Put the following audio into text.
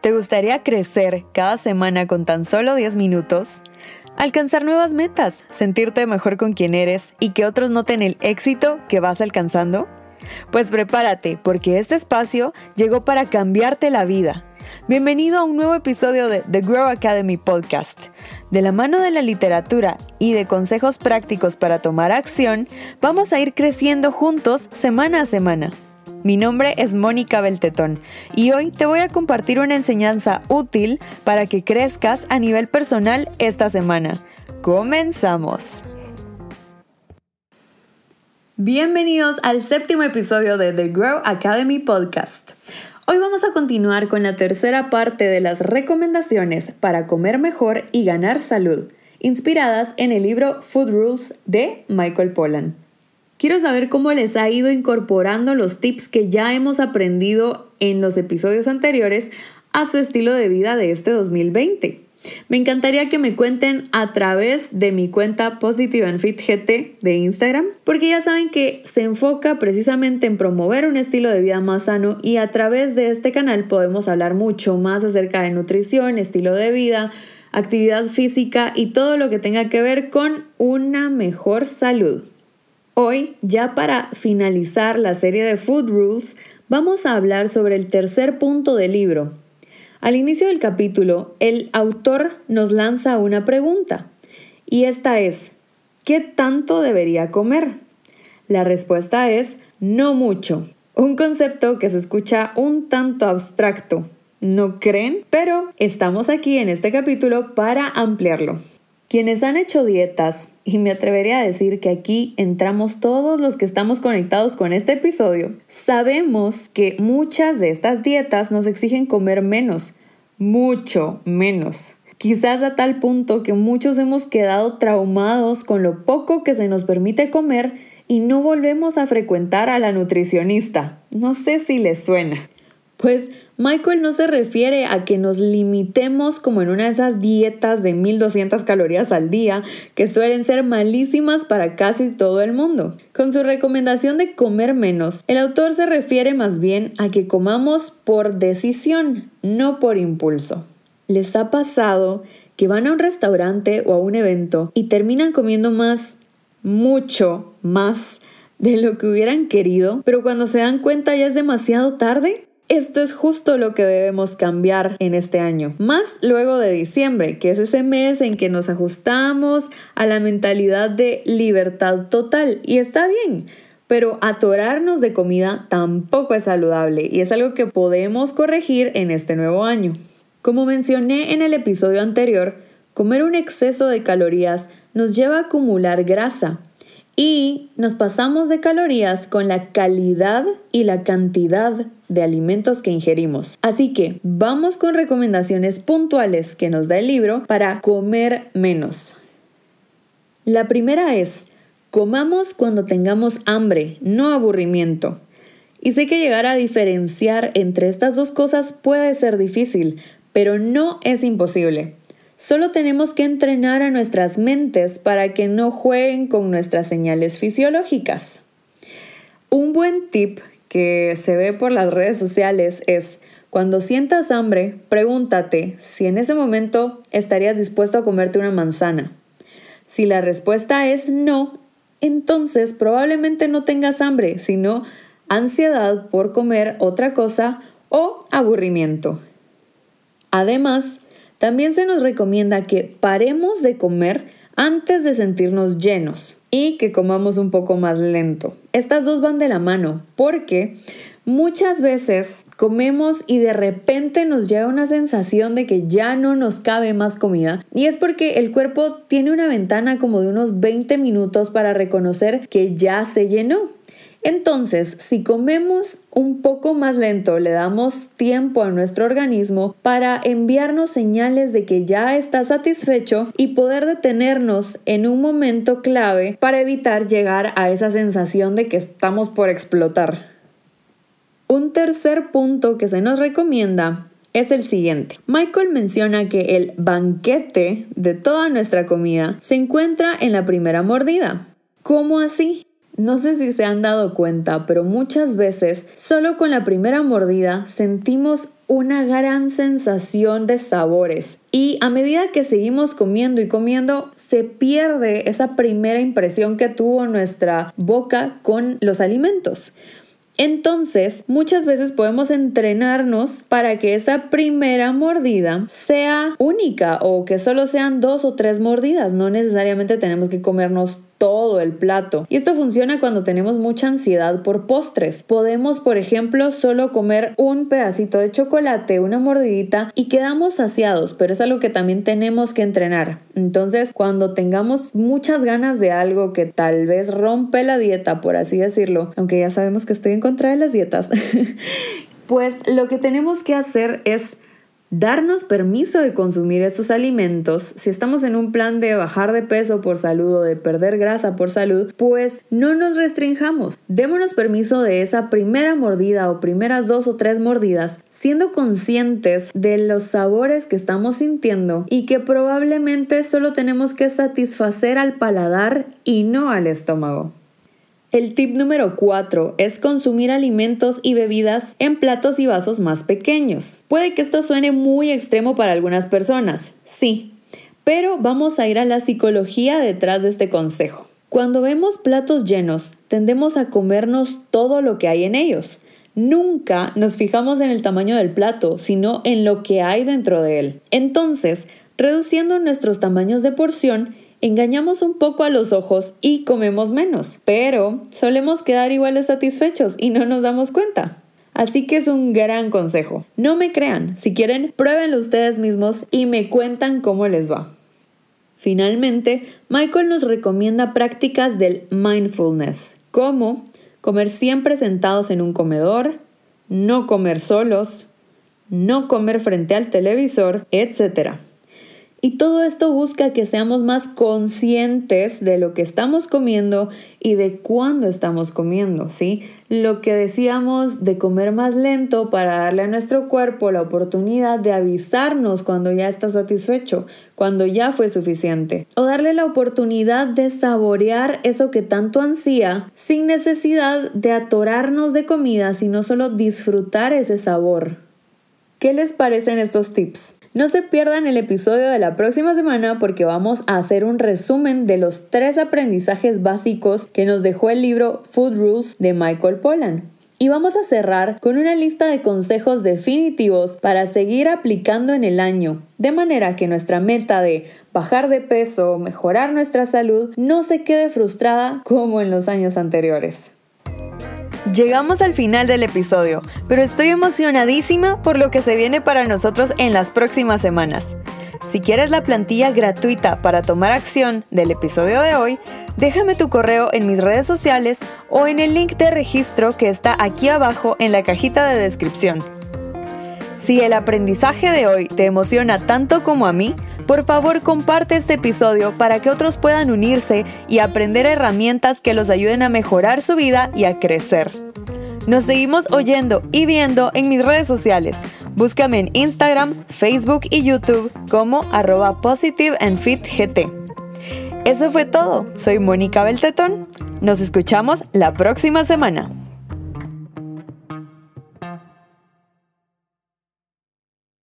¿Te gustaría crecer cada semana con tan solo 10 minutos? Alcanzar nuevas metas, sentirte mejor con quien eres y que otros noten el éxito que vas alcanzando? Pues prepárate, porque este espacio llegó para cambiarte la vida. Bienvenido a un nuevo episodio de The Grow Academy Podcast. De la mano de la literatura y de consejos prácticos para tomar acción, vamos a ir creciendo juntos semana a semana. Mi nombre es Mónica Beltetón y hoy te voy a compartir una enseñanza útil para que crezcas a nivel personal esta semana. ¡Comenzamos! Bienvenidos al séptimo episodio de The Grow Academy Podcast. Hoy vamos a continuar con la tercera parte de las recomendaciones para comer mejor y ganar salud, inspiradas en el libro Food Rules de Michael Pollan. Quiero saber cómo les ha ido incorporando los tips que ya hemos aprendido en los episodios anteriores a su estilo de vida de este 2020. Me encantaría que me cuenten a través de mi cuenta Positive and Fit GT de Instagram, porque ya saben que se enfoca precisamente en promover un estilo de vida más sano y a través de este canal podemos hablar mucho más acerca de nutrición, estilo de vida, actividad física y todo lo que tenga que ver con una mejor salud. Hoy, ya para finalizar la serie de Food Rules, vamos a hablar sobre el tercer punto del libro. Al inicio del capítulo, el autor nos lanza una pregunta, y esta es, ¿qué tanto debería comer? La respuesta es, no mucho. Un concepto que se escucha un tanto abstracto, ¿no creen? Pero estamos aquí en este capítulo para ampliarlo. Quienes han hecho dietas, y me atrevería a decir que aquí entramos todos los que estamos conectados con este episodio, sabemos que muchas de estas dietas nos exigen comer menos, mucho menos. Quizás a tal punto que muchos hemos quedado traumados con lo poco que se nos permite comer y no volvemos a frecuentar a la nutricionista. No sé si les suena. Pues Michael no se refiere a que nos limitemos como en una de esas dietas de 1200 calorías al día que suelen ser malísimas para casi todo el mundo. Con su recomendación de comer menos, el autor se refiere más bien a que comamos por decisión, no por impulso. ¿Les ha pasado que van a un restaurante o a un evento y terminan comiendo más, mucho más de lo que hubieran querido, pero cuando se dan cuenta ya es demasiado tarde? Esto es justo lo que debemos cambiar en este año. Más luego de diciembre, que es ese mes en que nos ajustamos a la mentalidad de libertad total. Y está bien, pero atorarnos de comida tampoco es saludable y es algo que podemos corregir en este nuevo año. Como mencioné en el episodio anterior, comer un exceso de calorías nos lleva a acumular grasa y nos pasamos de calorías con la calidad y la cantidad de alimentos que ingerimos. Así que vamos con recomendaciones puntuales que nos da el libro para comer menos. La primera es, comamos cuando tengamos hambre, no aburrimiento. Y sé que llegar a diferenciar entre estas dos cosas puede ser difícil, pero no es imposible. Solo tenemos que entrenar a nuestras mentes para que no jueguen con nuestras señales fisiológicas. Un buen tip que se ve por las redes sociales es, cuando sientas hambre, pregúntate si en ese momento estarías dispuesto a comerte una manzana. Si la respuesta es no, entonces probablemente no tengas hambre, sino ansiedad por comer otra cosa o aburrimiento. Además, también se nos recomienda que paremos de comer antes de sentirnos llenos y que comamos un poco más lento. Estas dos van de la mano porque muchas veces comemos y de repente nos llega una sensación de que ya no nos cabe más comida y es porque el cuerpo tiene una ventana como de unos 20 minutos para reconocer que ya se llenó. Entonces, si comemos un poco más lento, le damos tiempo a nuestro organismo para enviarnos señales de que ya está satisfecho y poder detenernos en un momento clave para evitar llegar a esa sensación de que estamos por explotar. Un tercer punto que se nos recomienda es el siguiente. Michael menciona que el banquete de toda nuestra comida se encuentra en la primera mordida. ¿Cómo así? No sé si se han dado cuenta, pero muchas veces solo con la primera mordida sentimos una gran sensación de sabores. Y a medida que seguimos comiendo y comiendo, se pierde esa primera impresión que tuvo nuestra boca con los alimentos. Entonces, muchas veces podemos entrenarnos para que esa primera mordida sea única o que solo sean dos o tres mordidas. No necesariamente tenemos que comernos todo el plato. Y esto funciona cuando tenemos mucha ansiedad por postres. Podemos, por ejemplo, solo comer un pedacito de chocolate, una mordidita y quedamos saciados, pero es algo que también tenemos que entrenar. Entonces, cuando tengamos muchas ganas de algo que tal vez rompe la dieta, por así decirlo, aunque ya sabemos que estoy en contra de las dietas, pues lo que tenemos que hacer es darnos permiso de consumir estos alimentos, si estamos en un plan de bajar de peso por salud o de perder grasa por salud, pues no nos restringamos. Démonos permiso de esa primera mordida o primeras dos o tres mordidas, siendo conscientes de los sabores que estamos sintiendo y que probablemente solo tenemos que satisfacer al paladar y no al estómago. El tip número 4 es consumir alimentos y bebidas en platos y vasos más pequeños. Puede que esto suene muy extremo para algunas personas, sí, pero vamos a ir a la psicología detrás de este consejo. Cuando vemos platos llenos, tendemos a comernos todo lo que hay en ellos. Nunca nos fijamos en el tamaño del plato, sino en lo que hay dentro de él. Entonces, reduciendo nuestros tamaños de porción, engañamos un poco a los ojos y comemos menos, pero solemos quedar igual satisfechos y no nos damos cuenta. Así que es un gran consejo. No me crean, si quieren, pruébenlo ustedes mismos y me cuentan cómo les va. Finalmente, Michael nos recomienda prácticas del mindfulness, como comer siempre sentados en un comedor, no comer solos, no comer frente al televisor, etc. Y todo esto busca que seamos más conscientes de lo que estamos comiendo y de cuándo estamos comiendo, ¿sí? Lo que decíamos de comer más lento para darle a nuestro cuerpo la oportunidad de avisarnos cuando ya está satisfecho, cuando ya fue suficiente. O darle la oportunidad de saborear eso que tanto ansía sin necesidad de atorarnos de comida, sino solo disfrutar ese sabor. ¿Qué les parecen estos tips? No se pierdan el episodio de la próxima semana porque vamos a hacer un resumen de los tres aprendizajes básicos que nos dejó el libro Food Rules de Michael Pollan. Y vamos a cerrar con una lista de consejos definitivos para seguir aplicando en el año, de manera que nuestra meta de bajar de peso o mejorar nuestra salud no se quede frustrada como en los años anteriores. Llegamos al final del episodio, pero estoy emocionadísima por lo que se viene para nosotros en las próximas semanas. Si quieres la plantilla gratuita para tomar acción del episodio de hoy, déjame tu correo en mis redes sociales o en el link de registro que está aquí abajo en la cajita de descripción. Si el aprendizaje de hoy te emociona tanto como a mí, por favor, comparte este episodio para que otros puedan unirse y aprender herramientas que los ayuden a mejorar su vida y a crecer. Nos seguimos oyendo y viendo en mis redes sociales. Búscame en Instagram, Facebook y YouTube como arroba positive fit gt. Eso fue todo. Soy Mónica Beltetón. Nos escuchamos la próxima semana.